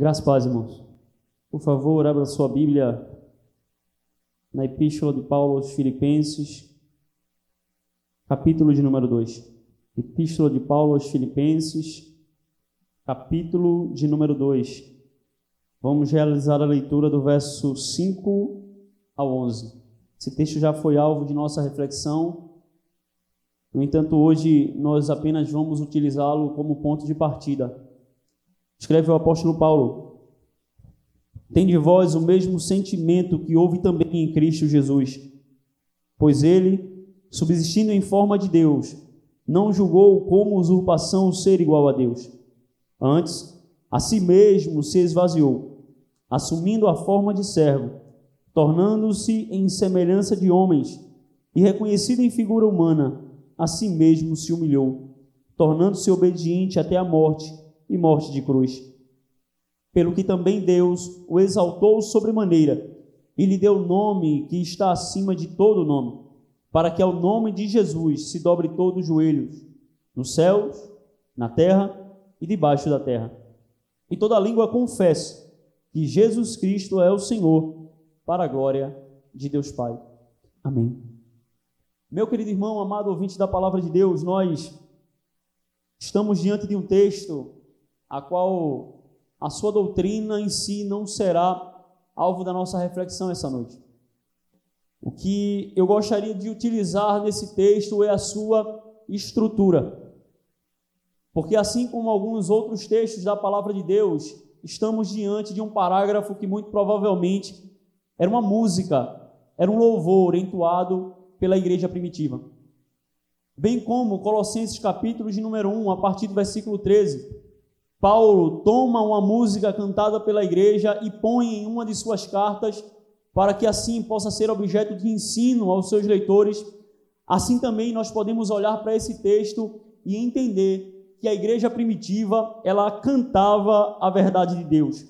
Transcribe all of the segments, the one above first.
Graças paz, irmãos. Por favor, abra sua Bíblia na Epístola de Paulo aos Filipenses, capítulo de número 2. Epístola de Paulo aos Filipenses, capítulo de número 2. Vamos realizar a leitura do verso 5 ao 11. Esse texto já foi alvo de nossa reflexão. No entanto, hoje nós apenas vamos utilizá-lo como ponto de partida Escreve o apóstolo Paulo: Tem de vós o mesmo sentimento que houve também em Cristo Jesus, pois ele, subsistindo em forma de Deus, não julgou como usurpação o ser igual a Deus. Antes, a si mesmo se esvaziou, assumindo a forma de servo, tornando-se em semelhança de homens, e reconhecido em figura humana, a si mesmo se humilhou, tornando-se obediente até a morte e morte de cruz. Pelo que também Deus o exaltou sobremaneira e lhe deu o nome que está acima de todo nome, para que ao nome de Jesus se dobre todos os joelhos, nos céus, na terra e debaixo da terra. E toda língua confesse que Jesus Cristo é o Senhor, para a glória de Deus Pai. Amém. Meu querido irmão, amado ouvinte da palavra de Deus, nós estamos diante de um texto a qual a sua doutrina em si não será alvo da nossa reflexão essa noite. O que eu gostaria de utilizar nesse texto é a sua estrutura. Porque assim como alguns outros textos da palavra de Deus, estamos diante de um parágrafo que muito provavelmente era uma música, era um louvor entoado pela igreja primitiva. Bem como Colossenses capítulo de número 1, a partir do versículo 13, Paulo toma uma música cantada pela igreja e põe em uma de suas cartas para que assim possa ser objeto de ensino aos seus leitores. Assim também nós podemos olhar para esse texto e entender que a igreja primitiva, ela cantava a verdade de Deus.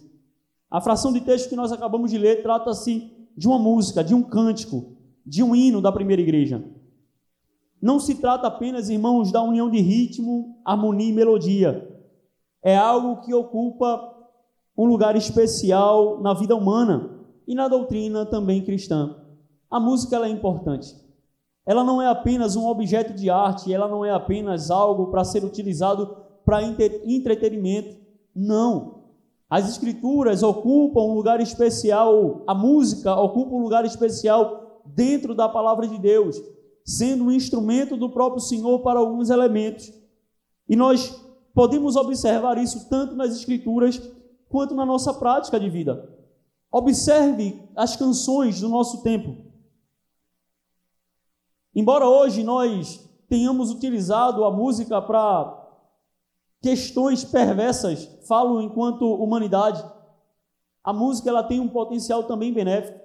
A fração de texto que nós acabamos de ler trata-se de uma música, de um cântico, de um hino da primeira igreja. Não se trata apenas, irmãos, da união de ritmo, harmonia e melodia é algo que ocupa um lugar especial na vida humana e na doutrina também cristã. A música é importante. Ela não é apenas um objeto de arte, ela não é apenas algo para ser utilizado para entretenimento. Não. As escrituras ocupam um lugar especial, a música ocupa um lugar especial dentro da palavra de Deus, sendo um instrumento do próprio Senhor para alguns elementos. E nós Podemos observar isso tanto nas Escrituras quanto na nossa prática de vida. Observe as canções do nosso tempo. Embora hoje nós tenhamos utilizado a música para questões perversas, falo enquanto humanidade, a música ela tem um potencial também benéfico.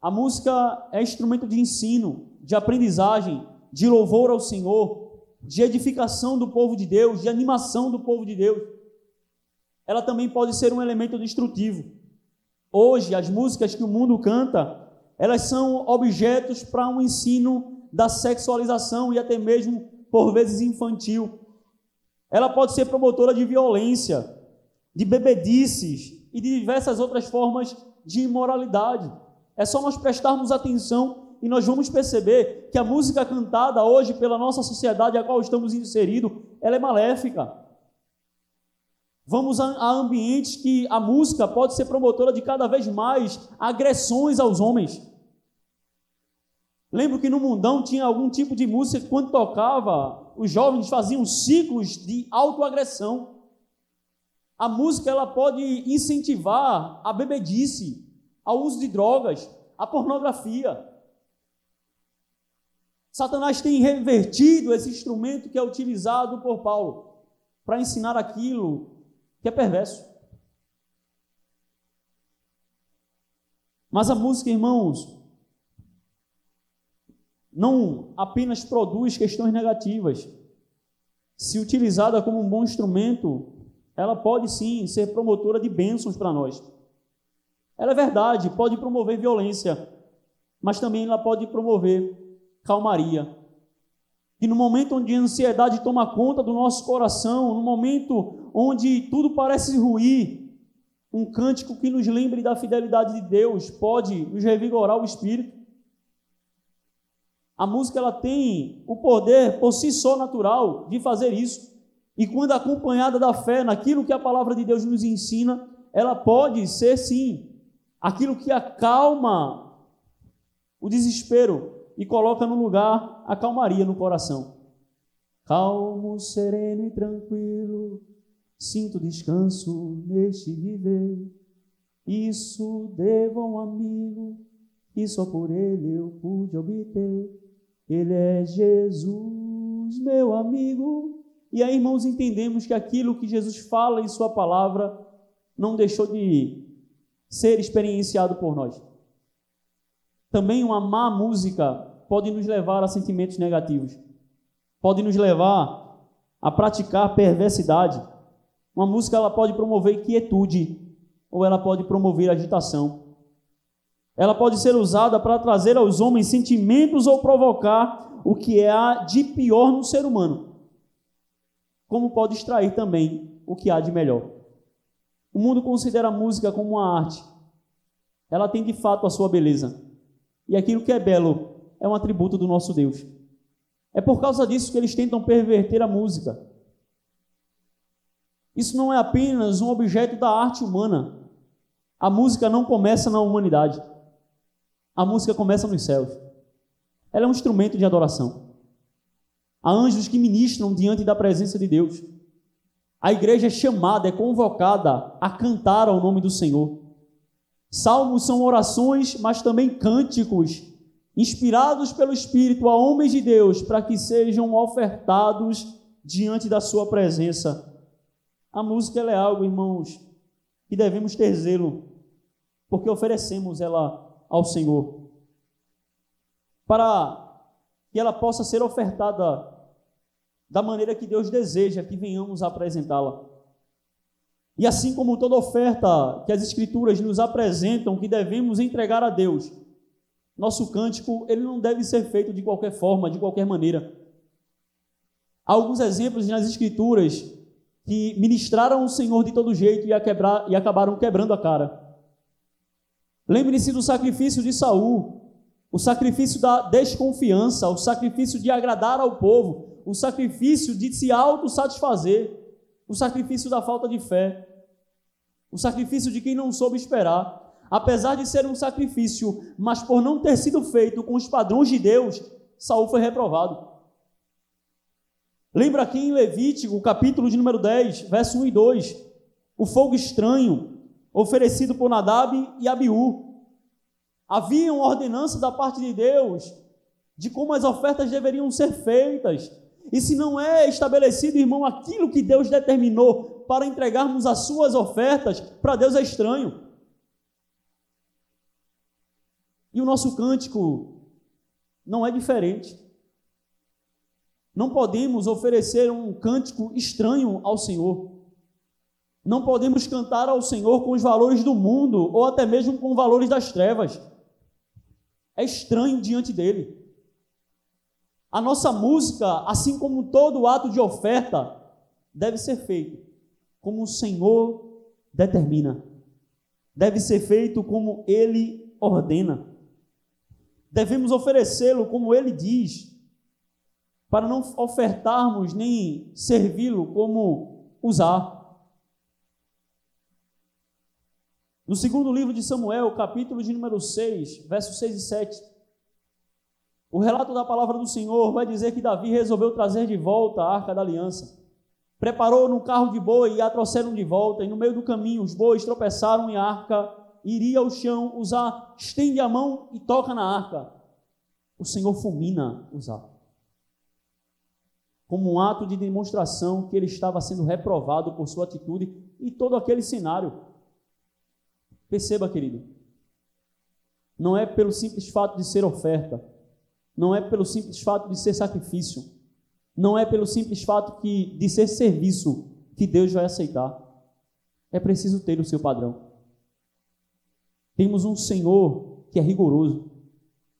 A música é instrumento de ensino, de aprendizagem, de louvor ao Senhor, de edificação do povo de Deus, de animação do povo de Deus. Ela também pode ser um elemento destrutivo. Hoje, as músicas que o mundo canta, elas são objetos para um ensino da sexualização e até mesmo, por vezes, infantil. Ela pode ser promotora de violência, de bebedices e de diversas outras formas de imoralidade. É só nós prestarmos atenção e nós vamos perceber que a música cantada hoje pela nossa sociedade a qual estamos inseridos, ela é maléfica. Vamos a, a ambientes que a música pode ser promotora de cada vez mais agressões aos homens. Lembro que no mundão tinha algum tipo de música que quando tocava, os jovens faziam ciclos de autoagressão. A música ela pode incentivar a bebedice, ao uso de drogas, a pornografia. Satanás tem revertido esse instrumento que é utilizado por Paulo para ensinar aquilo que é perverso. Mas a música, irmãos, não apenas produz questões negativas. Se utilizada como um bom instrumento, ela pode sim ser promotora de bênçãos para nós. Ela é verdade, pode promover violência, mas também ela pode promover calmaria. E no momento onde a ansiedade toma conta do nosso coração, no momento onde tudo parece ruir, um cântico que nos lembre da fidelidade de Deus, pode nos revigorar o espírito. A música ela tem o poder por si só natural de fazer isso. E quando acompanhada da fé naquilo que a palavra de Deus nos ensina, ela pode ser sim aquilo que acalma o desespero e coloca no lugar a calmaria no coração. Calmo, sereno e tranquilo, sinto descanso neste viver. Isso devo a um amigo que só por ele eu pude obter. Ele é Jesus, meu amigo. E aí, irmãos, entendemos que aquilo que Jesus fala em Sua palavra não deixou de ser experienciado por nós. Também uma má música pode nos levar a sentimentos negativos, pode nos levar a praticar perversidade. Uma música ela pode promover quietude ou ela pode promover agitação. Ela pode ser usada para trazer aos homens sentimentos ou provocar o que há de pior no ser humano, como pode extrair também o que há de melhor. O mundo considera a música como uma arte. Ela tem de fato a sua beleza. E aquilo que é belo é um atributo do nosso Deus. É por causa disso que eles tentam perverter a música. Isso não é apenas um objeto da arte humana. A música não começa na humanidade. A música começa nos céus. Ela é um instrumento de adoração. Há anjos que ministram diante da presença de Deus. A igreja é chamada, é convocada a cantar ao nome do Senhor. Salmos são orações, mas também cânticos, inspirados pelo Espírito a homens de Deus, para que sejam ofertados diante da sua presença. A música é algo, irmãos, que devemos ter zelo, porque oferecemos ela ao Senhor. Para que ela possa ser ofertada da maneira que Deus deseja que venhamos apresentá-la. E assim como toda oferta que as Escrituras nos apresentam que devemos entregar a Deus, nosso cântico ele não deve ser feito de qualquer forma, de qualquer maneira. Há alguns exemplos nas Escrituras que ministraram o Senhor de todo jeito e, quebrar, e acabaram quebrando a cara. Lembre-se do sacrifício de Saul, o sacrifício da desconfiança, o sacrifício de agradar ao povo, o sacrifício de se autossatisfazer, o sacrifício da falta de fé, o sacrifício de quem não soube esperar. Apesar de ser um sacrifício, mas por não ter sido feito com os padrões de Deus, Saul foi reprovado. Lembra aqui em Levítico, capítulo de número 10, verso 1 e 2, o fogo estranho oferecido por Nadab e Abiú. Havia uma ordenança da parte de Deus de como as ofertas deveriam ser feitas, e se não é estabelecido, irmão, aquilo que Deus determinou para entregarmos as suas ofertas, para Deus é estranho. E o nosso cântico não é diferente. Não podemos oferecer um cântico estranho ao Senhor. Não podemos cantar ao Senhor com os valores do mundo ou até mesmo com valores das trevas. É estranho diante dele. A nossa música, assim como todo ato de oferta, deve ser feito como o Senhor determina. Deve ser feito como Ele ordena. Devemos oferecê-lo como Ele diz, para não ofertarmos nem servi-lo como usar. No segundo livro de Samuel, capítulo de número 6, versos 6 e 7, o relato da palavra do Senhor vai dizer que Davi resolveu trazer de volta a arca da aliança. Preparou no carro de boi e a trouxeram de volta, e no meio do caminho os bois tropeçaram e a arca iria ao chão, usar, estende a mão e toca na arca. O Senhor fulmina usar. Como um ato de demonstração que ele estava sendo reprovado por sua atitude e todo aquele cenário. Perceba, querido, não é pelo simples fato de ser oferta, não é pelo simples fato de ser sacrifício, não é pelo simples fato que, de ser serviço que Deus vai aceitar. É preciso ter o seu padrão. Temos um Senhor que é rigoroso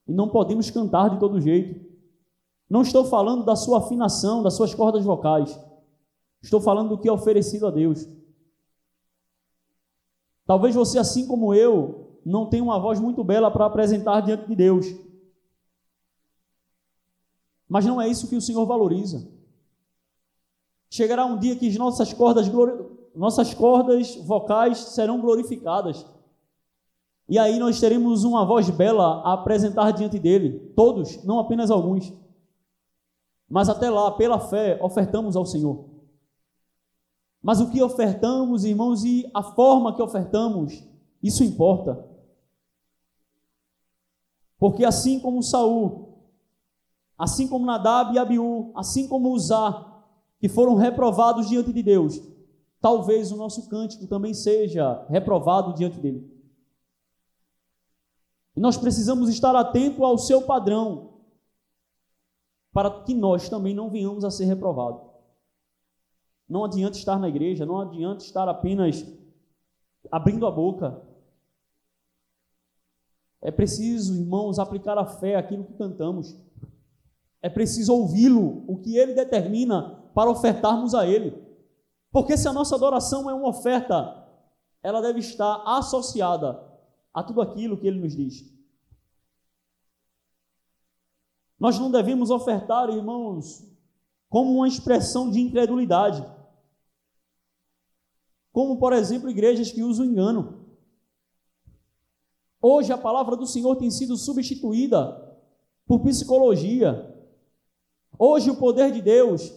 e não podemos cantar de todo jeito. Não estou falando da sua afinação, das suas cordas vocais. Estou falando do que é oferecido a Deus. Talvez você, assim como eu, não tenha uma voz muito bela para apresentar diante de Deus. Mas não é isso que o Senhor valoriza. Chegará um dia que nossas cordas, nossas cordas vocais serão glorificadas. E aí nós teremos uma voz bela a apresentar diante dele, todos, não apenas alguns. Mas até lá, pela fé, ofertamos ao Senhor. Mas o que ofertamos, irmãos, e a forma que ofertamos, isso importa. Porque assim como Saul, assim como Nadab e Abiú, assim como Uzá, que foram reprovados diante de Deus, talvez o nosso cântico também seja reprovado diante dele. E nós precisamos estar atento ao seu padrão, para que nós também não venhamos a ser reprovados. Não adianta estar na igreja, não adianta estar apenas abrindo a boca. É preciso, irmãos, aplicar a fé àquilo que cantamos. É preciso ouvi-lo, o que ele determina para ofertarmos a ele. Porque se a nossa adoração é uma oferta, ela deve estar associada a tudo aquilo que ele nos diz. Nós não devemos ofertar, irmãos, como uma expressão de incredulidade. Como, por exemplo, igrejas que usam engano. Hoje a palavra do Senhor tem sido substituída por psicologia. Hoje o poder de Deus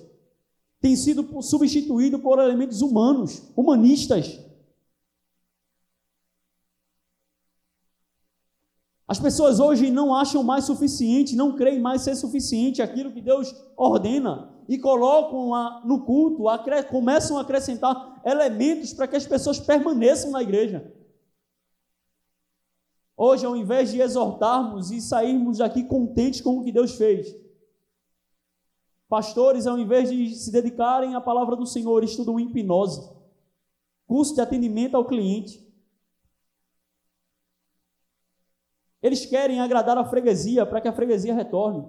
tem sido substituído por elementos humanos, humanistas. As pessoas hoje não acham mais suficiente, não creem mais ser suficiente aquilo que Deus ordena e colocam no culto, começam a acrescentar elementos para que as pessoas permaneçam na igreja. Hoje, ao invés de exortarmos e sairmos daqui contentes com o que Deus fez, pastores, ao invés de se dedicarem à palavra do Senhor, estudam hipnose, curso de atendimento ao cliente, Eles querem agradar a freguesia para que a freguesia retorne.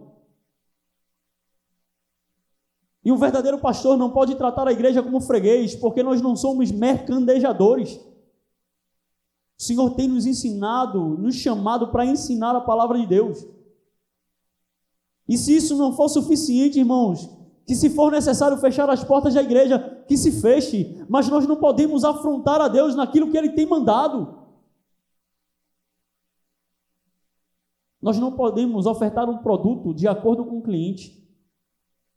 E um verdadeiro pastor não pode tratar a igreja como freguês, porque nós não somos mercandejadores. O Senhor tem nos ensinado, nos chamado para ensinar a palavra de Deus. E se isso não for suficiente, irmãos, que se for necessário fechar as portas da igreja, que se feche, mas nós não podemos afrontar a Deus naquilo que Ele tem mandado. Nós não podemos ofertar um produto de acordo com o cliente.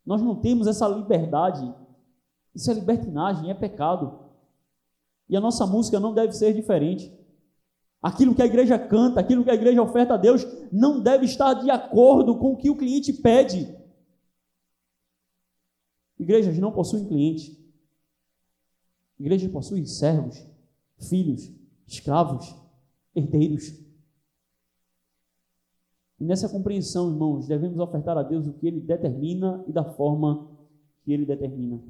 Nós não temos essa liberdade. Isso é libertinagem, é pecado. E a nossa música não deve ser diferente. Aquilo que a igreja canta, aquilo que a igreja oferta a Deus, não deve estar de acordo com o que o cliente pede. Igrejas não possuem cliente. Igrejas possuem servos, filhos, escravos, herdeiros. E nessa compreensão, irmãos, devemos ofertar a Deus o que Ele determina e da forma que Ele determina.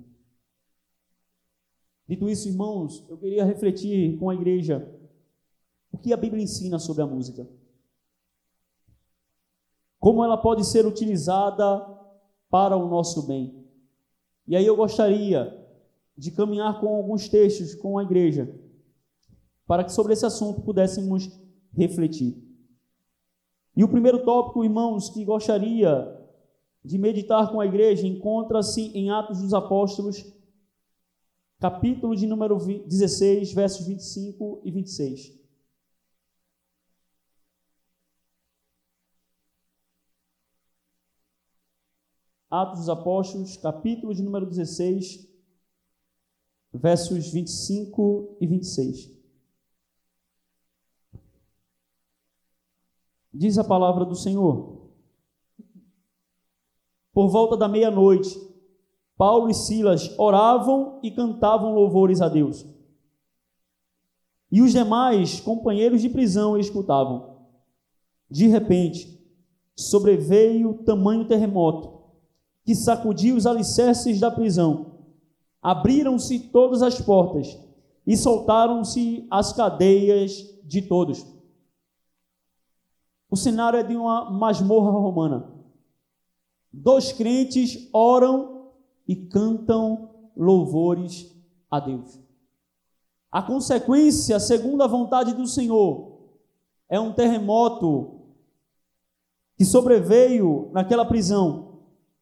Dito isso, irmãos, eu queria refletir com a igreja o que a Bíblia ensina sobre a música. Como ela pode ser utilizada para o nosso bem. E aí eu gostaria de caminhar com alguns textos com a igreja, para que sobre esse assunto pudéssemos refletir. E o primeiro tópico, irmãos, que gostaria de meditar com a igreja encontra-se em Atos dos Apóstolos, capítulo de número 16, versos 25 e 26. Atos dos Apóstolos, capítulo de número 16, versos 25 e 26. Diz a palavra do Senhor. Por volta da meia-noite, Paulo e Silas oravam e cantavam louvores a Deus. E os demais companheiros de prisão escutavam. De repente, sobreveio tamanho terremoto que sacudiu os alicerces da prisão. Abriram-se todas as portas e soltaram-se as cadeias de todos. O cenário é de uma masmorra romana. Dois crentes oram e cantam louvores a Deus. A consequência, segundo a vontade do Senhor, é um terremoto que sobreveio naquela prisão.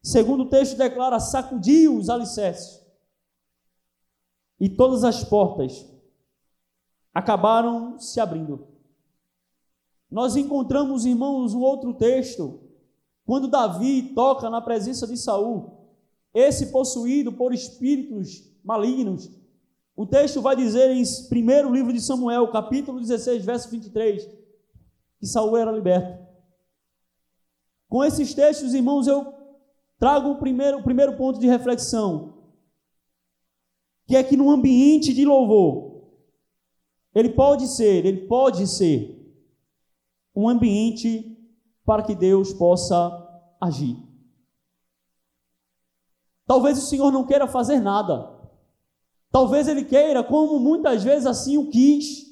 Segundo o texto declara, sacudiu os alicerces. E todas as portas acabaram se abrindo. Nós encontramos, irmãos, um outro texto, quando Davi toca na presença de Saul, esse possuído por espíritos malignos. O texto vai dizer em primeiro livro de Samuel, capítulo 16, verso 23, que Saul era liberto. Com esses textos, irmãos, eu trago o primeiro, o primeiro ponto de reflexão, que é que no ambiente de louvor, ele pode ser, ele pode ser um ambiente para que Deus possa agir. Talvez o Senhor não queira fazer nada. Talvez ele queira, como muitas vezes assim o quis,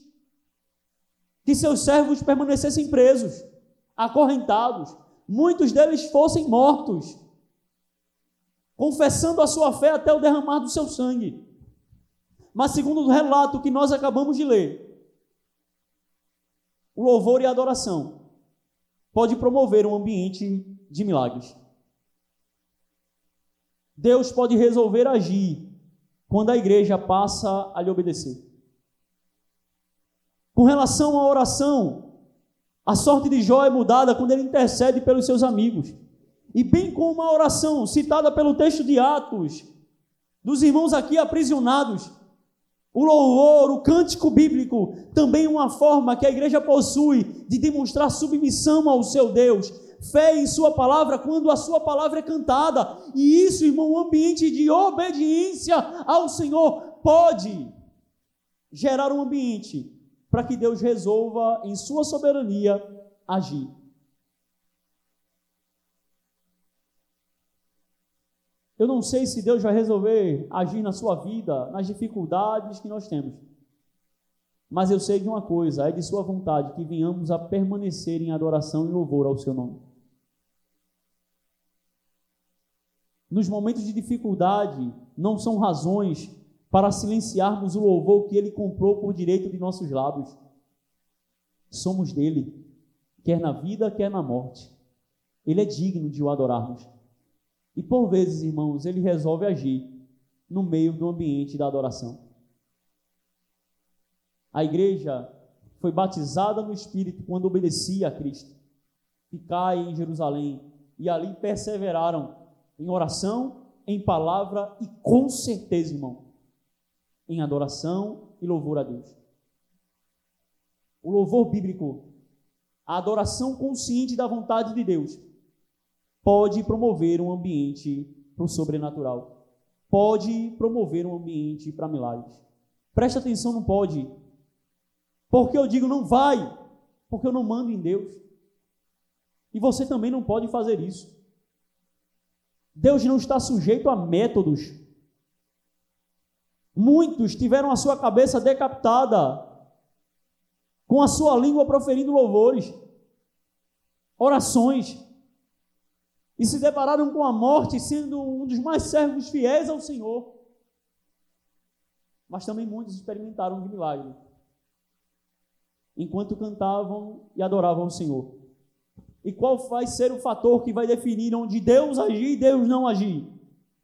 que seus servos permanecessem presos, acorrentados, muitos deles fossem mortos, confessando a sua fé até o derramar do seu sangue. Mas, segundo o relato que nós acabamos de ler, o louvor e a adoração pode promover um ambiente de milagres. Deus pode resolver agir quando a igreja passa a lhe obedecer. Com relação à oração, a sorte de Jó é mudada quando ele intercede pelos seus amigos. E bem como a oração citada pelo texto de Atos, dos irmãos aqui aprisionados, o louvor, o cântico bíblico, também uma forma que a igreja possui de demonstrar submissão ao seu Deus, fé em Sua palavra quando a Sua palavra é cantada. E isso, irmão, um ambiente de obediência ao Senhor pode gerar um ambiente para que Deus resolva, em Sua soberania, agir. Eu não sei se Deus vai resolver agir na sua vida, nas dificuldades que nós temos. Mas eu sei de uma coisa: é de Sua vontade que venhamos a permanecer em adoração e louvor ao Seu nome. Nos momentos de dificuldade, não são razões para silenciarmos o louvor que Ele comprou por direito de nossos lábios. Somos dele, quer na vida, quer na morte. Ele é digno de o adorarmos. E por vezes, irmãos, ele resolve agir no meio do ambiente da adoração. A igreja foi batizada no Espírito quando obedecia a Cristo. Ficai em Jerusalém e ali perseveraram em oração, em palavra e com certeza, irmão, em adoração e louvor a Deus. O louvor bíblico, a adoração consciente da vontade de Deus, pode promover um ambiente para o sobrenatural, pode promover um ambiente para milagres. Preste atenção, não pode. Porque eu digo não vai, porque eu não mando em Deus. E você também não pode fazer isso. Deus não está sujeito a métodos. Muitos tiveram a sua cabeça decapitada, com a sua língua proferindo louvores, orações, e se depararam com a morte sendo um dos mais servos fiéis ao Senhor. Mas também muitos experimentaram de milagre, enquanto cantavam e adoravam o Senhor. E qual vai ser o fator que vai definir onde Deus agir e Deus não agir?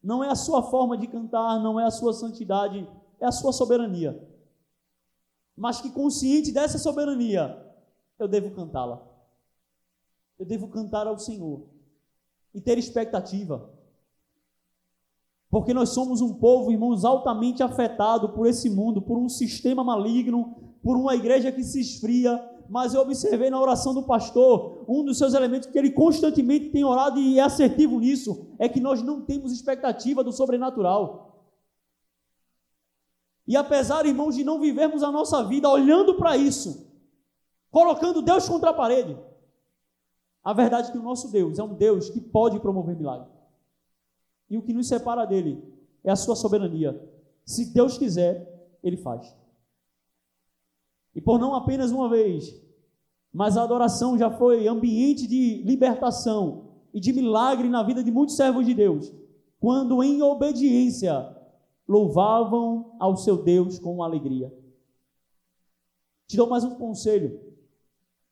Não é a sua forma de cantar, não é a sua santidade, é a sua soberania. Mas que consciente dessa soberania, eu devo cantá-la. Eu devo cantar ao Senhor e ter expectativa. Porque nós somos um povo, irmãos, altamente afetado por esse mundo, por um sistema maligno, por uma igreja que se esfria. Mas eu observei na oração do pastor, um dos seus elementos que ele constantemente tem orado e é assertivo nisso, é que nós não temos expectativa do sobrenatural. E apesar, irmãos, de não vivermos a nossa vida olhando para isso, colocando Deus contra a parede, a verdade é que o nosso Deus é um Deus que pode promover milagre. E o que nos separa dele é a sua soberania. Se Deus quiser, ele faz. E por não apenas uma vez, mas a adoração já foi ambiente de libertação e de milagre na vida de muitos servos de Deus, quando em obediência louvavam ao seu Deus com alegria. Te dou mais um conselho.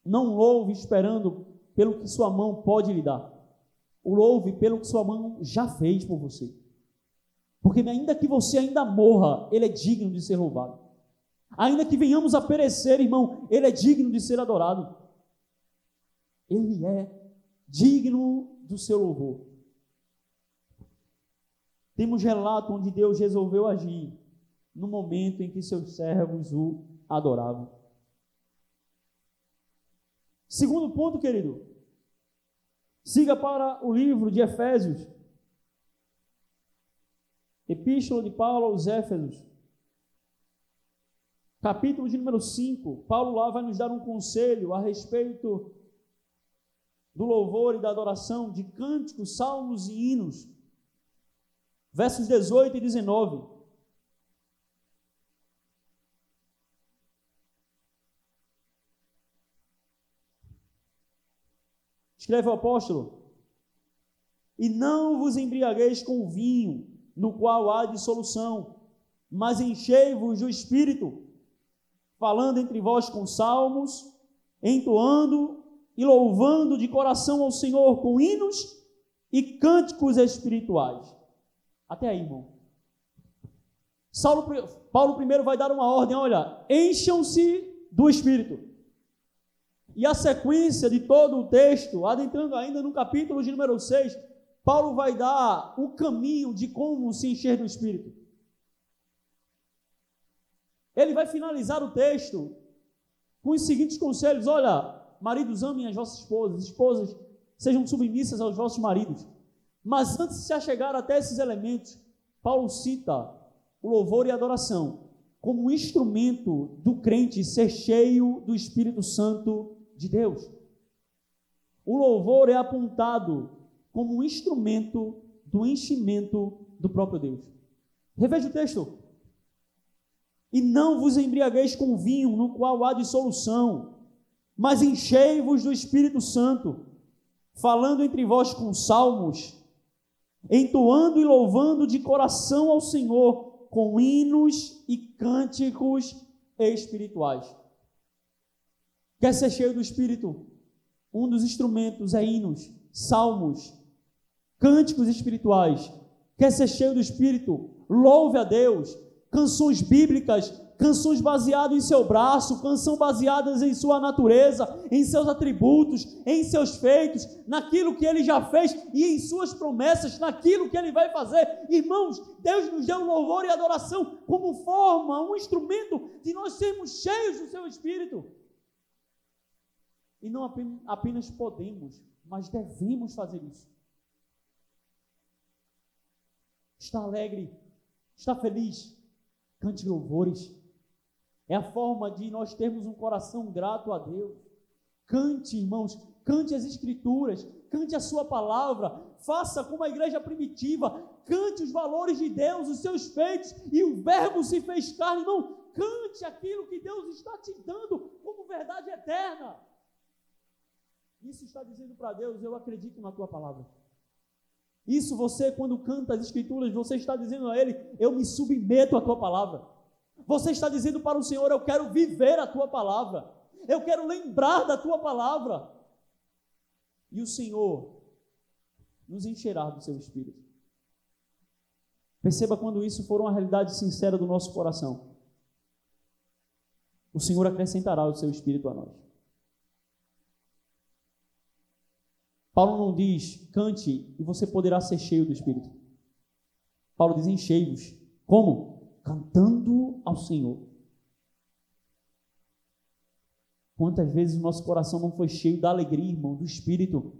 Não louve esperando pelo que sua mão pode lhe dar. O louve pelo que sua mão já fez por você. Porque ainda que você ainda morra, ele é digno de ser louvado. Ainda que venhamos a perecer, irmão, ele é digno de ser adorado. Ele é digno do seu louvor. Temos relato onde Deus resolveu agir no momento em que seus servos o adoravam. Segundo ponto, querido, siga para o livro de Efésios, Epístola de Paulo aos Éfesos, capítulo de número 5. Paulo lá vai nos dar um conselho a respeito do louvor e da adoração, de cânticos, salmos e hinos versos 18 e 19. Escreve o apóstolo: E não vos embriagueis com vinho, no qual há dissolução, mas enchei-vos do espírito, falando entre vós com salmos, entoando e louvando de coração ao Senhor com hinos e cânticos espirituais até aí, irmão. Saulo, Paulo primeiro vai dar uma ordem, olha, encham-se do Espírito. E a sequência de todo o texto, adentrando ainda no capítulo de número 6, Paulo vai dar o caminho de como se encher do Espírito. Ele vai finalizar o texto com os seguintes conselhos: olha, maridos, amem as vossas esposas, esposas, sejam submissas aos vossos maridos mas antes de se chegar até esses elementos, Paulo cita o louvor e a adoração como um instrumento do crente ser cheio do Espírito Santo de Deus. O louvor é apontado como um instrumento do enchimento do próprio Deus. Reveja o texto. E não vos embriagueis com vinho, no qual há dissolução, mas enchei-vos do Espírito Santo, falando entre vós com salmos, entoando e louvando de coração ao Senhor com hinos e cânticos espirituais. Quer ser cheio do Espírito? Um dos instrumentos é hinos, salmos, cânticos espirituais. Quer ser cheio do Espírito? Louve a Deus. Canções bíblicas canções baseadas em seu braço, canções baseadas em sua natureza, em seus atributos, em seus feitos, naquilo que ele já fez e em suas promessas, naquilo que ele vai fazer. Irmãos, Deus nos deu louvor e adoração como forma, um instrumento de nós sermos cheios do seu espírito. E não apenas podemos, mas devemos fazer isso. Está alegre, está feliz, cante louvores é a forma de nós termos um coração grato a Deus. Cante, irmãos, cante as Escrituras, cante a Sua palavra, faça como a igreja primitiva, cante os valores de Deus, os seus feitos, e o Verbo se fez carne. Não, cante aquilo que Deus está te dando como verdade eterna. Isso está dizendo para Deus: eu acredito na tua palavra. Isso você, quando canta as Escrituras, você está dizendo a Ele: eu me submeto à tua palavra. Você está dizendo para o Senhor: Eu quero viver a tua palavra, eu quero lembrar da tua palavra. E o Senhor nos encherá do seu espírito. Perceba quando isso for uma realidade sincera do nosso coração. O Senhor acrescentará o seu espírito a nós. Paulo não diz, cante e você poderá ser cheio do espírito. Paulo diz, enchei-vos. Como? cantando ao Senhor. Quantas vezes o nosso coração não foi cheio da alegria, irmão, do Espírito,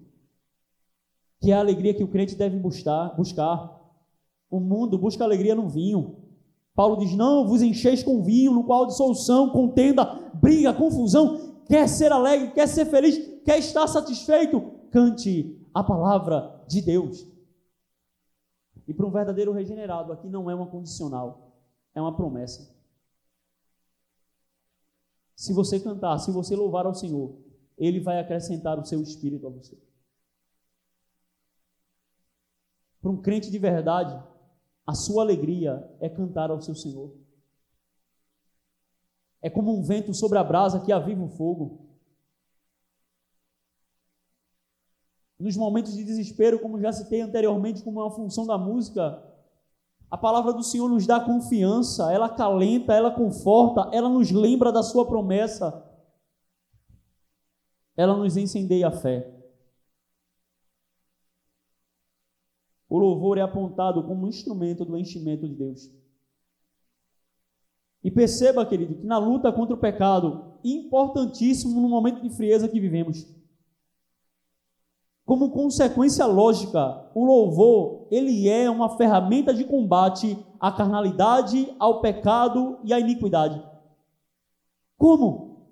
que é a alegria que o crente deve buscar. buscar. O mundo busca alegria no vinho. Paulo diz: Não vos encheis com vinho, no qual dissolução, contenda, briga, confusão. Quer ser alegre, quer ser feliz, quer estar satisfeito? Cante a palavra de Deus. E para um verdadeiro regenerado, aqui não é uma condicional é uma promessa. Se você cantar, se você louvar ao Senhor, Ele vai acrescentar o seu espírito a você. Para um crente de verdade, a sua alegria é cantar ao seu Senhor. É como um vento sobre a brasa que aviva o fogo. Nos momentos de desespero, como já citei anteriormente, como uma função da música, a palavra do Senhor nos dá confiança, ela acalenta, ela conforta, ela nos lembra da sua promessa. Ela nos incendeia a fé. O louvor é apontado como um instrumento do enchimento de Deus. E perceba, querido, que na luta contra o pecado, importantíssimo no momento de frieza que vivemos, como consequência lógica, o louvor, ele é uma ferramenta de combate à carnalidade, ao pecado e à iniquidade. Como?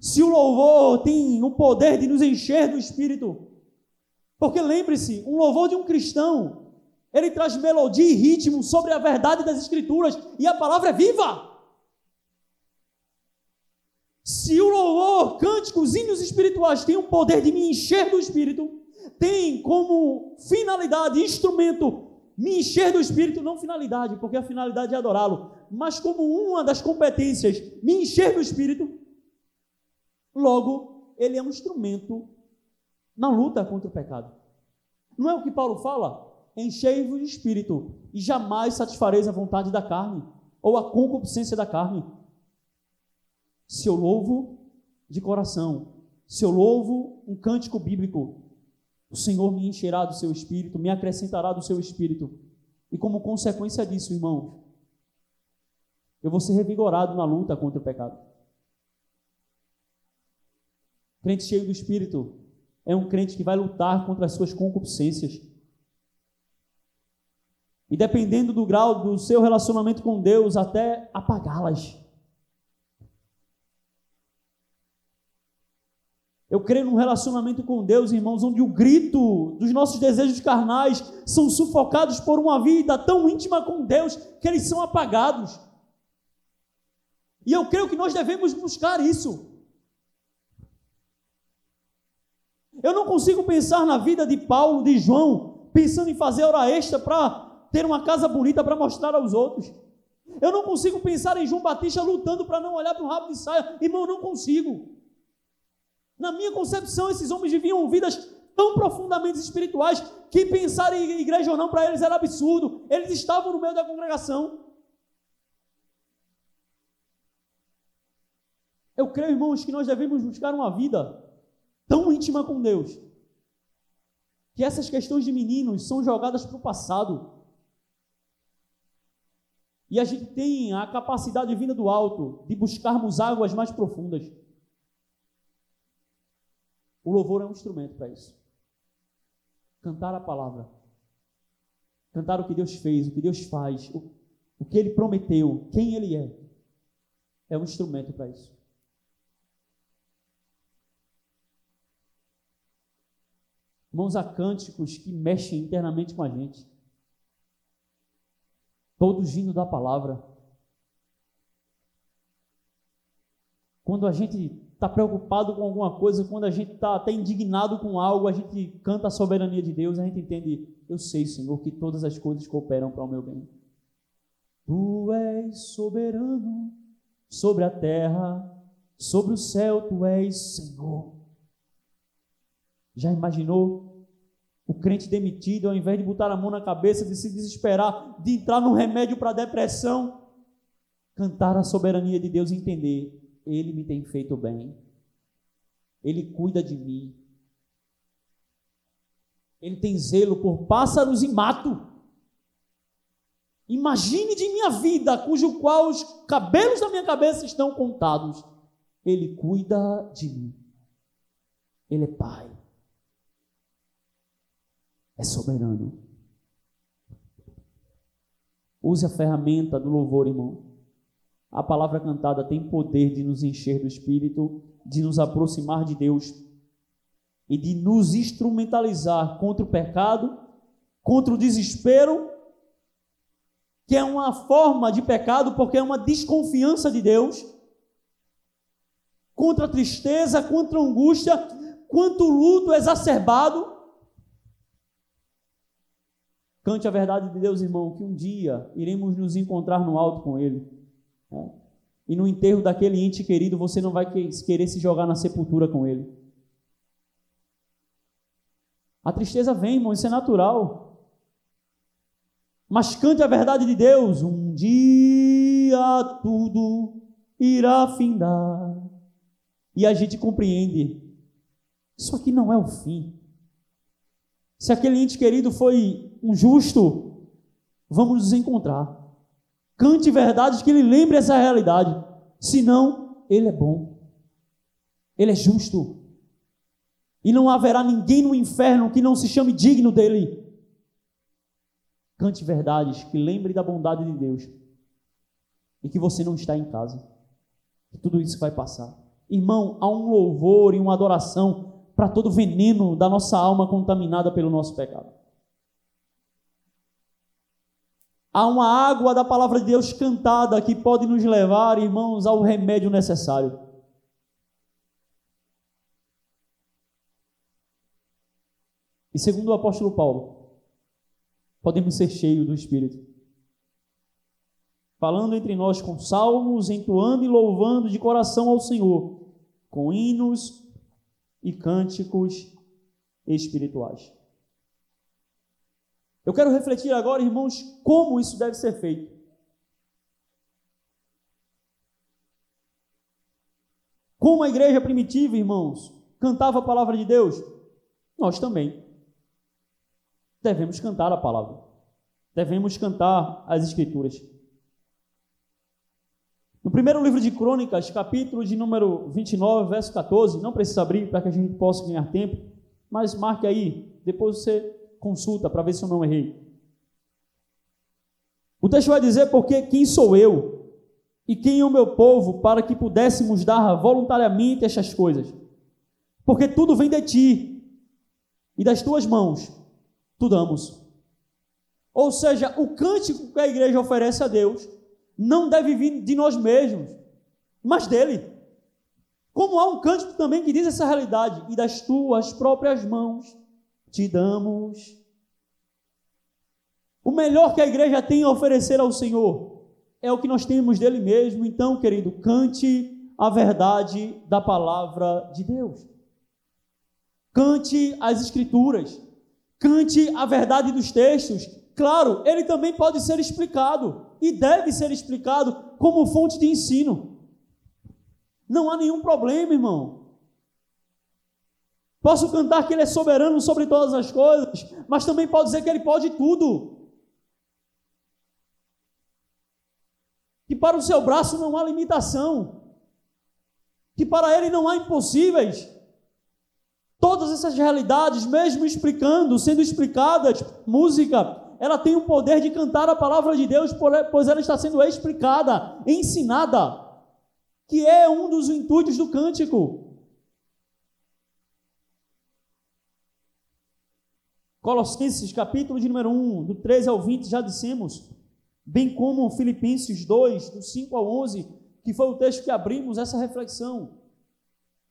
Se o louvor tem o poder de nos encher do Espírito, porque lembre-se, um louvor de um cristão, ele traz melodia e ritmo sobre a verdade das Escrituras, e a palavra é viva. Se o louvor, cânticos, hinos espirituais têm o poder de me encher do Espírito, tem como finalidade, instrumento, me encher do Espírito, não finalidade, porque a finalidade é adorá-lo, mas como uma das competências, me encher do Espírito, logo, ele é um instrumento na luta contra o pecado. Não é o que Paulo fala? Enchei-vos de espírito e jamais satisfareis a vontade da carne ou a concupiscência da carne. Se eu louvo de coração, se eu louvo um cântico bíblico, o Senhor me encherá do seu espírito, me acrescentará do seu espírito. E como consequência disso, irmãos, eu vou ser revigorado na luta contra o pecado. Crente cheio do espírito é um crente que vai lutar contra as suas concupiscências. E dependendo do grau do seu relacionamento com Deus, até apagá-las. Eu creio num relacionamento com Deus, irmãos, onde o grito dos nossos desejos carnais são sufocados por uma vida tão íntima com Deus que eles são apagados. E eu creio que nós devemos buscar isso. Eu não consigo pensar na vida de Paulo, de João, pensando em fazer hora extra para ter uma casa bonita para mostrar aos outros. Eu não consigo pensar em João Batista lutando para não olhar para o rabo de saia. Irmão, eu não consigo. Na minha concepção, esses homens viviam vidas tão profundamente espirituais que pensar em igreja ou não para eles era absurdo. Eles estavam no meio da congregação. Eu creio, irmãos, que nós devemos buscar uma vida tão íntima com Deus, que essas questões de meninos são jogadas para o passado. E a gente tem a capacidade vinda do alto de buscarmos águas mais profundas. O louvor é um instrumento para isso. Cantar a palavra. Cantar o que Deus fez, o que Deus faz, o, o que Ele prometeu, quem Ele é. É um instrumento para isso. Irmãos, há cânticos que mexem internamente com a gente. Todos vindo da palavra. Quando a gente está preocupado com alguma coisa, quando a gente está até indignado com algo, a gente canta a soberania de Deus, a gente entende, eu sei, Senhor, que todas as coisas cooperam para o meu bem. Tu és soberano sobre a terra, sobre o céu, tu és Senhor. Já imaginou? O crente demitido, ao invés de botar a mão na cabeça, de se desesperar, de entrar num remédio para depressão, cantar a soberania de Deus e entender: Ele me tem feito bem, Ele cuida de mim, Ele tem zelo por pássaros e mato. Imagine de minha vida, cujo qual os cabelos da minha cabeça estão contados. Ele cuida de mim. Ele é Pai é soberano. Use a ferramenta do louvor, irmão. A palavra cantada tem poder de nos encher do Espírito, de nos aproximar de Deus e de nos instrumentalizar contra o pecado, contra o desespero, que é uma forma de pecado porque é uma desconfiança de Deus, contra a tristeza, contra a angústia, quanto luto exacerbado Cante a verdade de Deus, irmão, que um dia iremos nos encontrar no alto com Ele. Né? E no enterro daquele ente querido, você não vai querer se jogar na sepultura com ele. A tristeza vem, irmão, isso é natural. Mas cante a verdade de Deus. Um dia tudo irá findar. E a gente compreende. Isso aqui não é o fim. Se aquele ente querido foi um justo, vamos nos encontrar. Cante verdades que ele lembre essa realidade. Senão, ele é bom. Ele é justo. E não haverá ninguém no inferno que não se chame digno dele. Cante verdades que lembre da bondade de Deus. E que você não está em casa. Que tudo isso vai passar. Irmão, há um louvor e uma adoração para todo o veneno da nossa alma contaminada pelo nosso pecado. Há uma água da palavra de Deus cantada que pode nos levar, irmãos, ao remédio necessário. E segundo o apóstolo Paulo, podemos ser cheios do Espírito. Falando entre nós com salmos, entoando e louvando de coração ao Senhor, com hinos e cânticos espirituais. Eu quero refletir agora, irmãos, como isso deve ser feito. Como a igreja primitiva, irmãos, cantava a palavra de Deus, nós também devemos cantar a palavra. Devemos cantar as Escrituras. No primeiro livro de Crônicas, capítulo de número 29, verso 14, não precisa abrir para que a gente possa ganhar tempo, mas marque aí, depois você consulta para ver se eu não errei. O texto vai dizer porque quem sou eu e quem é o meu povo para que pudéssemos dar voluntariamente estas coisas. Porque tudo vem de ti e das tuas mãos tu damos. Ou seja, o cântico que a igreja oferece a Deus não deve vir de nós mesmos, mas dele. Como há um cântico também que diz essa realidade, e das tuas próprias mãos te damos. O melhor que a igreja tem a oferecer ao Senhor é o que nós temos dele mesmo. Então, querido, cante a verdade da palavra de Deus. Cante as escrituras. Cante a verdade dos textos. Claro, ele também pode ser explicado e deve ser explicado como fonte de ensino. Não há nenhum problema, irmão. Posso cantar que ele é soberano sobre todas as coisas, mas também pode dizer que ele pode tudo. Que para o seu braço não há limitação. Que para ele não há impossíveis. Todas essas realidades, mesmo explicando, sendo explicadas, música, ela tem o poder de cantar a palavra de Deus, pois ela está sendo explicada, ensinada, que é um dos intuitos do cântico. Colossenses, capítulo de número 1, do 13 ao 20, já dissemos, bem como Filipenses 2, do 5 ao 11, que foi o texto que abrimos essa reflexão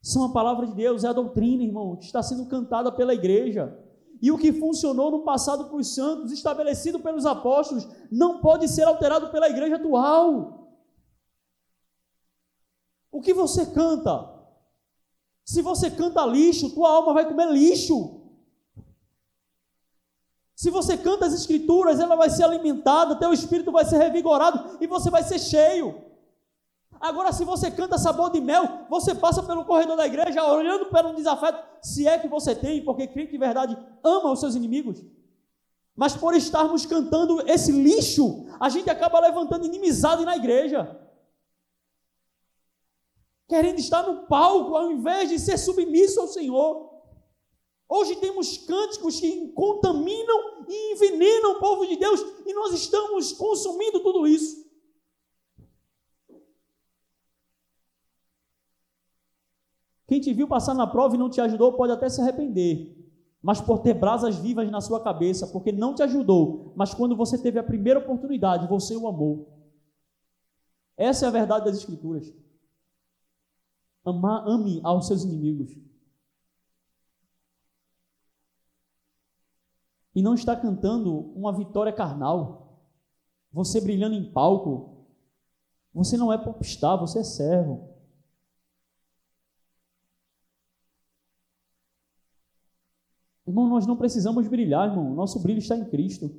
são a palavra de Deus, é a doutrina, irmão, que está sendo cantada pela igreja. E o que funcionou no passado para os santos, estabelecido pelos apóstolos, não pode ser alterado pela igreja atual. O que você canta? Se você canta lixo, tua alma vai comer lixo. Se você canta as escrituras, ela vai ser alimentada, teu espírito vai ser revigorado e você vai ser cheio. Agora, se você canta sabor de mel, você passa pelo corredor da igreja olhando para um desafeto, se é que você tem, porque crente de verdade ama os seus inimigos. Mas por estarmos cantando esse lixo, a gente acaba levantando inimizade na igreja. Querendo estar no palco ao invés de ser submisso ao Senhor. Hoje temos cânticos que contaminam e envenenam o povo de Deus e nós estamos consumindo tudo isso. Quem te viu passar na prova e não te ajudou pode até se arrepender, mas por ter brasas vivas na sua cabeça, porque não te ajudou, mas quando você teve a primeira oportunidade, você o amou. Essa é a verdade das Escrituras. Amar, ame aos seus inimigos. E não está cantando uma vitória carnal, você brilhando em palco, Você não é popstar, você é servo. Irmão, nós não precisamos brilhar, irmão. Nosso brilho está em Cristo.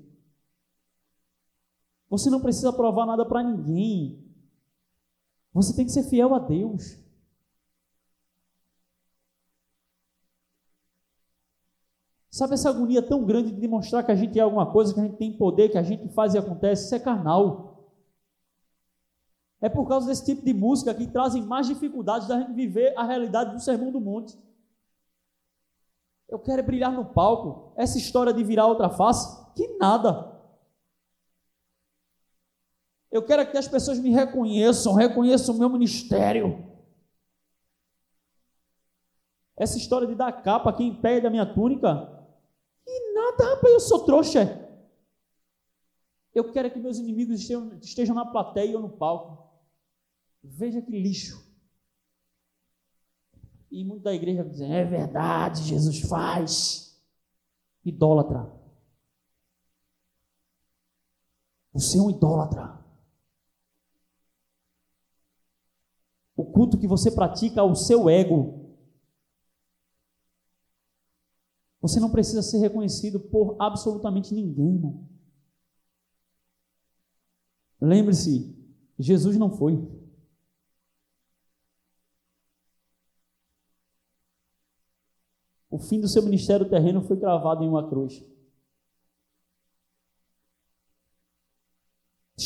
Você não precisa provar nada para ninguém. Você tem que ser fiel a Deus. Sabe essa agonia tão grande de demonstrar que a gente é alguma coisa, que a gente tem poder, que a gente faz e acontece? Isso é carnal. É por causa desse tipo de música que trazem mais dificuldades da gente viver a realidade do Sermão do Monte. Eu quero brilhar no palco. Essa história de virar outra face, que nada. Eu quero que as pessoas me reconheçam, reconheçam o meu ministério. Essa história de dar capa aqui em pé da minha túnica, nada, rapaz, eu sou trouxa. Eu quero que meus inimigos estejam, estejam na plateia ou no palco. Veja que lixo. E muitos da igreja dizem: é verdade, Jesus faz. Idólatra. Você é um idólatra. O culto que você pratica ao seu ego. Você não precisa ser reconhecido por absolutamente ninguém, irmão. Lembre-se, Jesus não foi. O fim do seu ministério terreno foi cravado em uma cruz.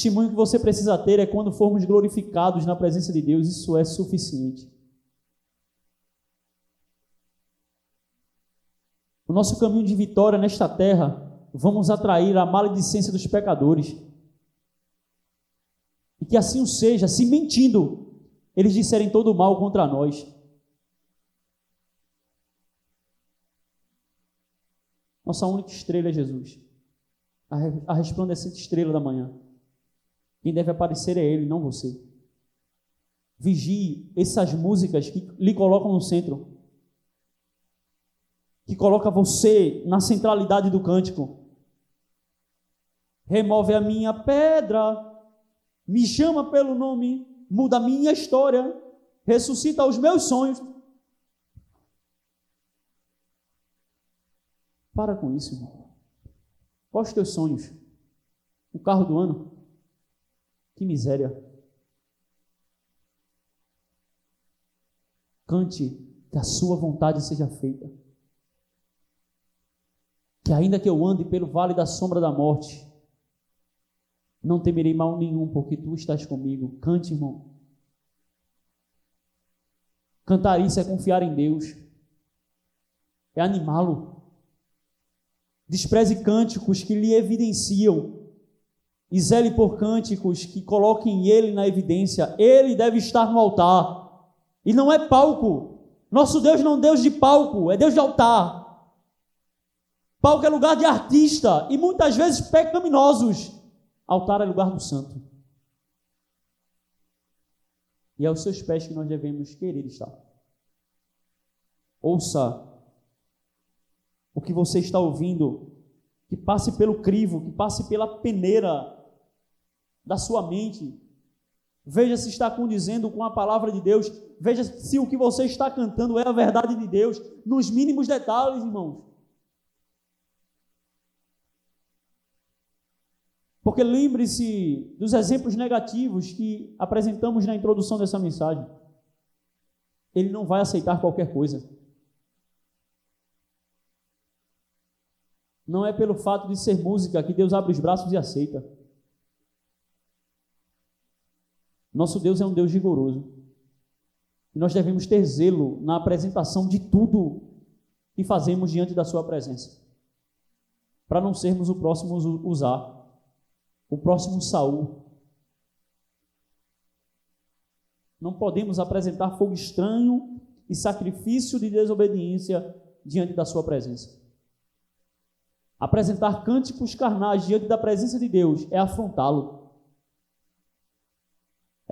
testemunho que você precisa ter é quando formos glorificados na presença de Deus, isso é suficiente. O nosso caminho de vitória nesta terra, vamos atrair a maledicência dos pecadores. E que assim o seja, se mentindo, eles disserem todo o mal contra nós. Nossa única estrela é Jesus, a resplandecente estrela da manhã. Quem deve aparecer é Ele, não você. Vigie essas músicas que lhe colocam no centro, que coloca você na centralidade do cântico. Remove a minha pedra, me chama pelo nome, muda a minha história, ressuscita os meus sonhos. Para com isso, irmão. Quais os teus sonhos? O carro do ano? Que miséria. Cante que a sua vontade seja feita. Que ainda que eu ande pelo vale da sombra da morte, não temerei mal nenhum, porque tu estás comigo. Cante, irmão. Cantar isso é confiar em Deus, é animá-lo. Despreze cânticos que lhe evidenciam e zele por cânticos que coloquem ele na evidência. Ele deve estar no altar. E não é palco. Nosso Deus não é Deus de palco, é Deus de altar. Palco é lugar de artista e muitas vezes pecaminosos. Altar é lugar do santo. E é aos seus pés que nós devemos querer estar. Ouça o que você está ouvindo, que passe pelo crivo, que passe pela peneira da sua mente. Veja se está condizendo com a palavra de Deus. Veja se o que você está cantando é a verdade de Deus, nos mínimos detalhes, irmãos. Porque lembre-se dos exemplos negativos que apresentamos na introdução dessa mensagem. Ele não vai aceitar qualquer coisa. Não é pelo fato de ser música que Deus abre os braços e aceita. Nosso Deus é um Deus rigoroso. E nós devemos ter zelo na apresentação de tudo que fazemos diante da Sua presença. Para não sermos o próximo usar, o próximo Saul. Não podemos apresentar fogo estranho e sacrifício de desobediência diante da Sua presença. Apresentar cânticos carnais diante da presença de Deus é afrontá-lo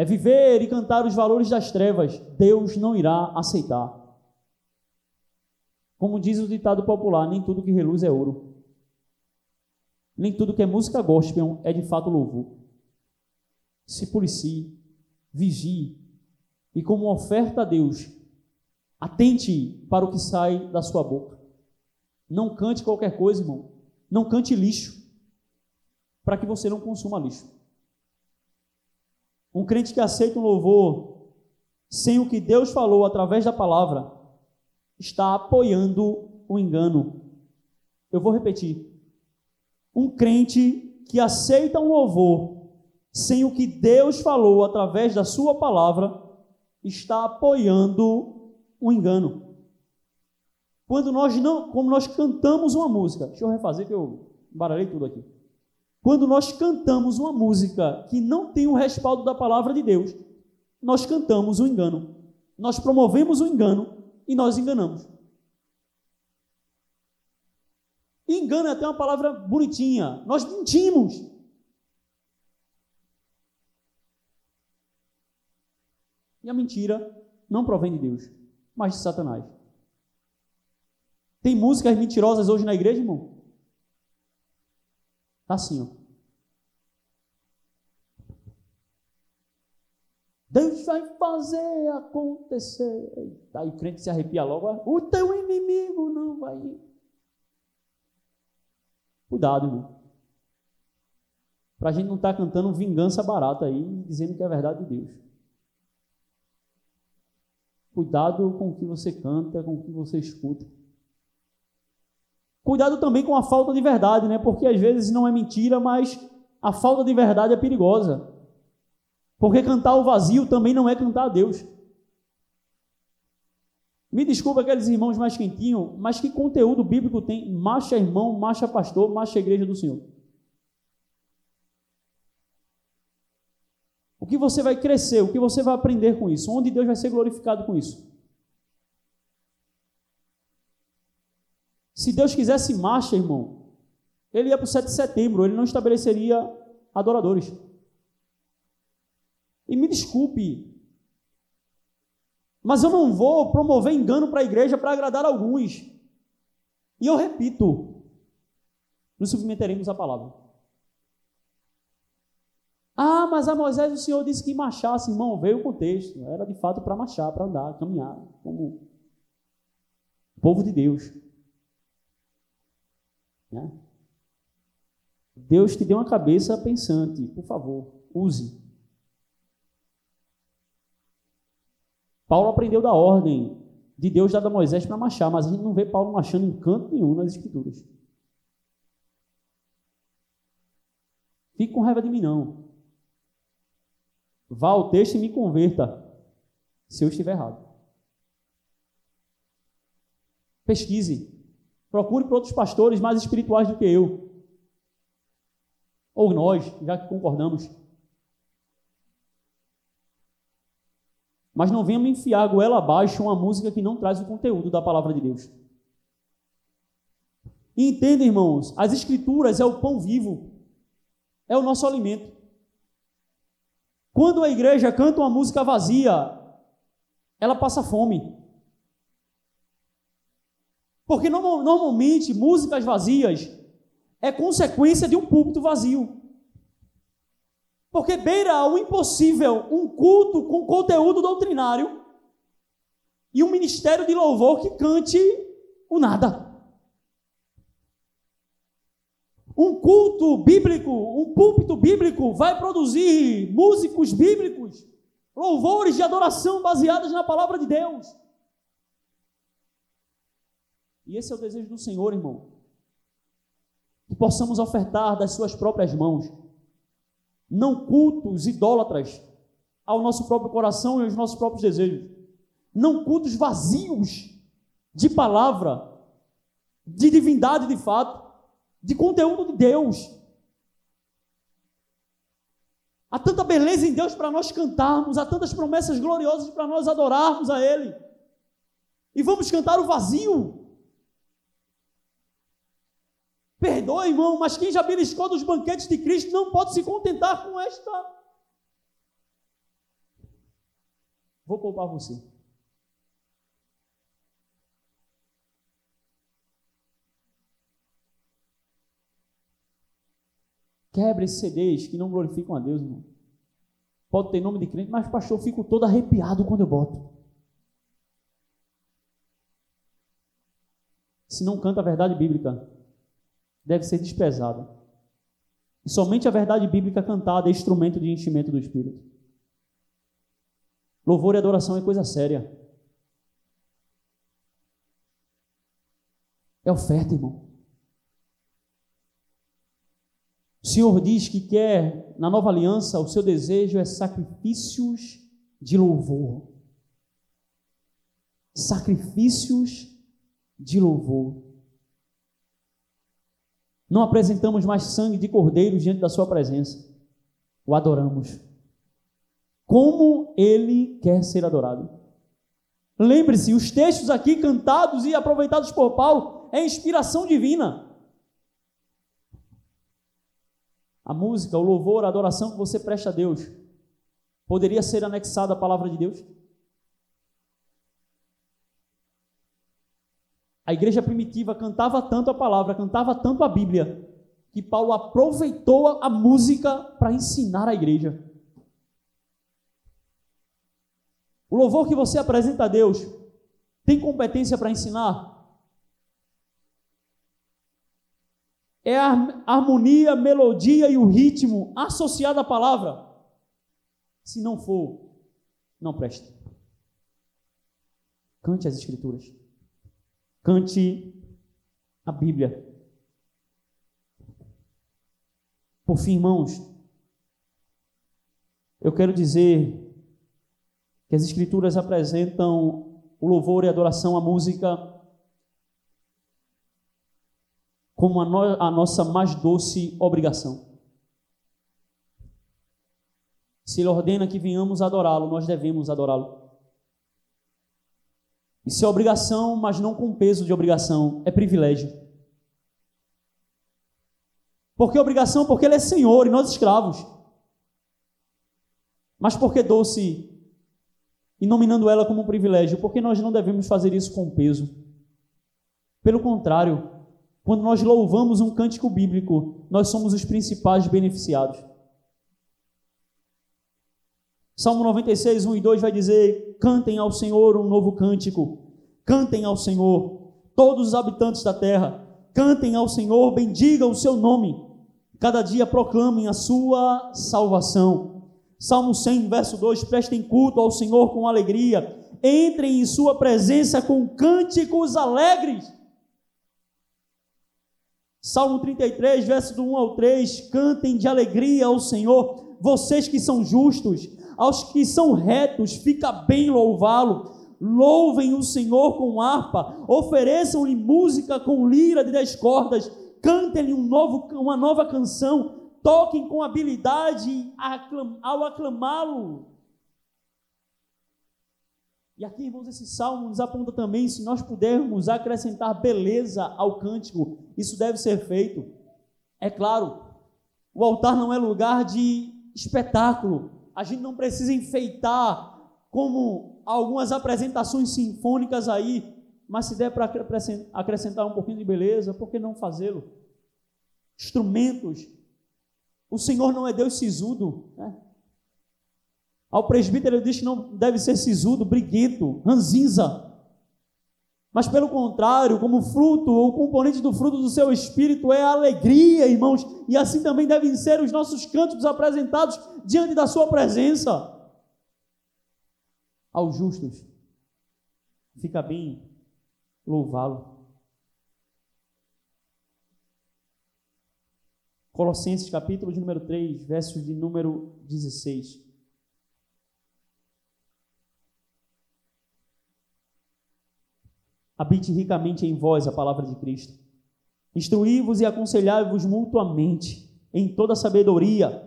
é viver e cantar os valores das trevas, Deus não irá aceitar. Como diz o ditado popular, nem tudo que reluz é ouro. Nem tudo que é música gospel é de fato louvor. Se policie, vigie e, como oferta a Deus, atente para o que sai da sua boca. Não cante qualquer coisa, irmão. Não cante lixo, para que você não consuma lixo. Um crente que aceita um louvor sem o que Deus falou através da palavra está apoiando o engano. Eu vou repetir. Um crente que aceita um louvor sem o que Deus falou através da sua palavra está apoiando o engano. Quando nós não, como nós cantamos uma música, deixa eu refazer que eu baralhei tudo aqui. Quando nós cantamos uma música que não tem o respaldo da palavra de Deus, nós cantamos o engano. Nós promovemos o engano e nós enganamos. Engano é até uma palavra bonitinha. Nós mentimos. E a mentira não provém de Deus, mas de Satanás. Tem músicas mentirosas hoje na igreja, irmão? Tá assim, ó. Deus vai fazer acontecer. Aí o crente se arrepia logo. O teu inimigo não vai. Cuidado, irmão. Para a gente não estar tá cantando vingança barata aí, dizendo que é verdade de Deus. Cuidado com o que você canta, com o que você escuta. Cuidado também com a falta de verdade, né? Porque às vezes não é mentira, mas a falta de verdade é perigosa. Porque cantar o vazio também não é cantar a Deus. Me desculpa aqueles irmãos mais quentinhos, mas que conteúdo bíblico tem? Marcha irmão, marcha pastor, marcha igreja do Senhor. O que você vai crescer, o que você vai aprender com isso? Onde Deus vai ser glorificado com isso? Se Deus quisesse marcha, irmão, ele ia para o 7 de setembro, ele não estabeleceria adoradores. E me desculpe, mas eu não vou promover engano para a igreja para agradar alguns. E eu repito, nos submeteremos à palavra. Ah, mas a Moisés o Senhor disse que marchasse, irmão, veio o contexto. Era de fato para marchar, para andar, caminhar, como povo de Deus. Né? Deus te deu uma cabeça pensante, por favor, use. Paulo aprendeu da ordem de Deus dada a Moisés para marchar, mas a gente não vê Paulo marchando em canto nenhum nas Escrituras. Fique com raiva de mim, não. Vá ao texto e me converta, se eu estiver errado. Pesquise. Procure por outros pastores mais espirituais do que eu. Ou nós, já que concordamos. Mas não venha me enfiar a goela abaixo uma música que não traz o conteúdo da palavra de Deus. Entenda, irmãos, as escrituras é o pão vivo, é o nosso alimento. Quando a igreja canta uma música vazia, ela passa fome. Porque normalmente músicas vazias é consequência de um púlpito vazio. Porque beira o impossível um culto com conteúdo doutrinário e um ministério de louvor que cante o nada. Um culto bíblico, um púlpito bíblico vai produzir músicos bíblicos, louvores de adoração baseados na palavra de Deus. E esse é o desejo do Senhor, irmão. Que possamos ofertar das suas próprias mãos não cultos idólatras ao nosso próprio coração e aos nossos próprios desejos, não cultos vazios de palavra, de divindade de fato, de conteúdo de Deus. Há tanta beleza em Deus para nós cantarmos, há tantas promessas gloriosas para nós adorarmos a Ele. E vamos cantar o vazio. Perdoa, irmão, mas quem já beliscou dos banquetes de Cristo não pode se contentar com esta. Vou poupar você. Quebre esses CDs que não glorificam a Deus, irmão. Pode ter nome de crente, mas pastor, eu fico todo arrepiado quando eu boto. Se não canta a verdade bíblica, deve ser desprezada. E somente a verdade bíblica cantada é instrumento de enchimento do Espírito. Louvor e adoração é coisa séria. É oferta, irmão. O Senhor diz que quer, na nova aliança, o seu desejo é sacrifícios de louvor. Sacrifícios de louvor. Não apresentamos mais sangue de cordeiro diante da Sua presença. O adoramos. Como Ele quer ser adorado. Lembre-se, os textos aqui cantados e aproveitados por Paulo é inspiração divina. A música, o louvor, a adoração que você presta a Deus, poderia ser anexada à palavra de Deus? A igreja primitiva cantava tanto a palavra, cantava tanto a Bíblia, que Paulo aproveitou a música para ensinar a igreja. O louvor que você apresenta a Deus tem competência para ensinar? é a harmonia, melodia e o ritmo associado à palavra. Se não for, não presta. Cante as Escrituras. Cante a Bíblia. Por fim, irmãos, eu quero dizer que as Escrituras apresentam o louvor e a adoração à música como a, no, a nossa mais doce obrigação. Se Ele ordena que venhamos adorá-lo, nós devemos adorá-lo. Isso é obrigação, mas não com peso de obrigação, é privilégio. Por que obrigação? Porque Ele é Senhor e nós escravos. Mas por que doce e nominando ela como um privilégio? Porque nós não devemos fazer isso com peso. Pelo contrário, quando nós louvamos um cântico bíblico, nós somos os principais beneficiados. Salmo 96, 1 e 2 vai dizer: Cantem ao Senhor um novo cântico, cantem ao Senhor, todos os habitantes da terra, cantem ao Senhor, bendigam o seu nome, cada dia proclamem a sua salvação. Salmo 100, verso 2: Prestem culto ao Senhor com alegria, entrem em sua presença com cânticos alegres. Salmo 33, verso do 1 ao 3: Cantem de alegria ao Senhor, vocês que são justos, aos que são retos, fica bem louvá-lo. Louvem o Senhor com harpa, ofereçam-lhe música com lira de dez cordas, cantem-lhe um novo, uma nova canção, toquem com habilidade ao aclamá-lo. E aqui, irmãos, esse salmo nos aponta também, se nós pudermos acrescentar beleza ao cântico, isso deve ser feito. É claro, o altar não é lugar de espetáculo. A gente não precisa enfeitar como algumas apresentações sinfônicas aí, mas se der para acrescentar um pouquinho de beleza, por que não fazê-lo? Instrumentos. O Senhor não é Deus sisudo, né? Ao presbítero ele diz que não deve ser sisudo, briguento, ranzinza. Mas pelo contrário, como fruto ou componente do fruto do seu espírito é a alegria, irmãos, e assim também devem ser os nossos cânticos apresentados diante da sua presença. Aos justos, fica bem louvá-lo. Colossenses capítulo de número 3, versos de número 16. Habite ricamente em vós a palavra de Cristo. Instruí-vos e aconselhai-vos mutuamente em toda sabedoria,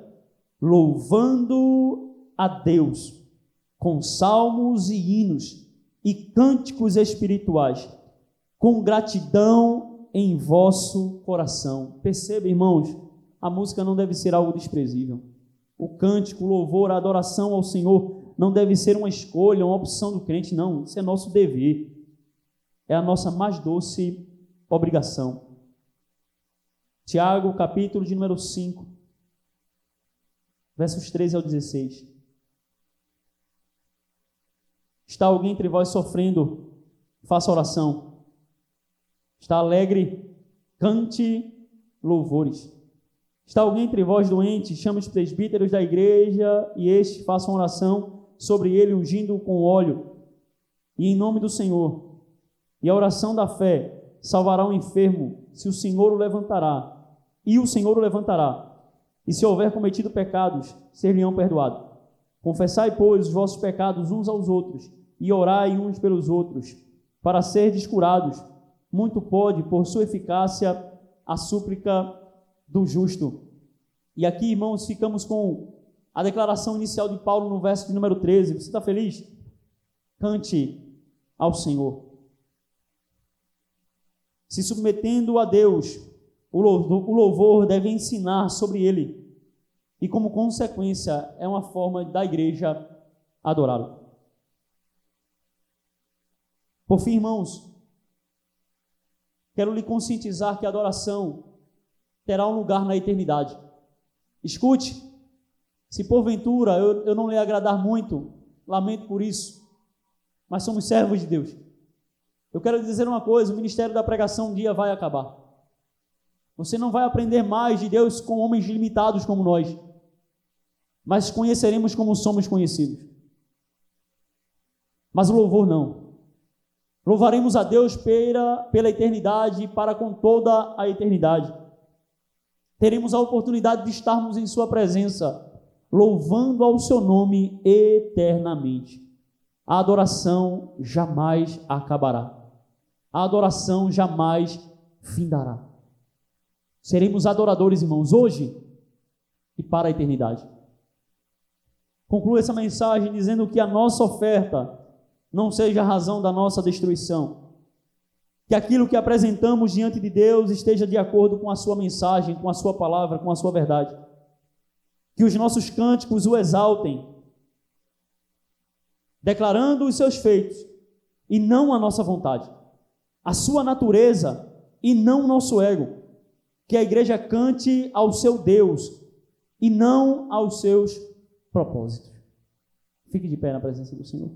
louvando a Deus com salmos e hinos e cânticos espirituais, com gratidão em vosso coração. Perceba, irmãos, a música não deve ser algo desprezível. O cântico, o louvor, a adoração ao Senhor não deve ser uma escolha, uma opção do crente, não. Isso é nosso dever é a nossa mais doce obrigação. Tiago, capítulo de número 5, versos 13 ao 16. Está alguém entre vós sofrendo? Faça oração. Está alegre? Cante louvores. Está alguém entre vós doente? Chame os presbíteros da igreja e estes façam oração sobre ele, ungindo com óleo. E em nome do Senhor. E a oração da fé salvará o enfermo, se o Senhor o levantará. E o Senhor o levantará. E se houver cometido pecados, ser-lhe-ão perdoados. Confessai, pois, os vossos pecados uns aos outros, e orai uns pelos outros, para serdes curados. Muito pode, por sua eficácia, a súplica do justo. E aqui, irmãos, ficamos com a declaração inicial de Paulo no verso de número 13. Você está feliz? Cante ao Senhor. Se submetendo a Deus, o louvor deve ensinar sobre ele e, como consequência, é uma forma da igreja adorá-lo. Por fim, irmãos, quero lhe conscientizar que a adoração terá um lugar na eternidade. Escute, se porventura eu, eu não lhe agradar muito, lamento por isso, mas somos servos de Deus. Eu quero dizer uma coisa: o ministério da pregação um dia vai acabar. Você não vai aprender mais de Deus com homens limitados como nós mas conheceremos como somos conhecidos. Mas o louvor não. Louvaremos a Deus pela, pela eternidade, para com toda a eternidade. Teremos a oportunidade de estarmos em Sua presença, louvando ao Seu nome eternamente. A adoração jamais acabará. A adoração jamais findará. Seremos adoradores, irmãos, hoje e para a eternidade. Concluo essa mensagem dizendo que a nossa oferta não seja a razão da nossa destruição. Que aquilo que apresentamos diante de Deus esteja de acordo com a sua mensagem, com a sua palavra, com a sua verdade. Que os nossos cânticos o exaltem, declarando os seus feitos e não a nossa vontade, a sua natureza e não o nosso ego. Que a igreja cante ao seu Deus e não aos seus propósito. Fique de pé na presença do Senhor.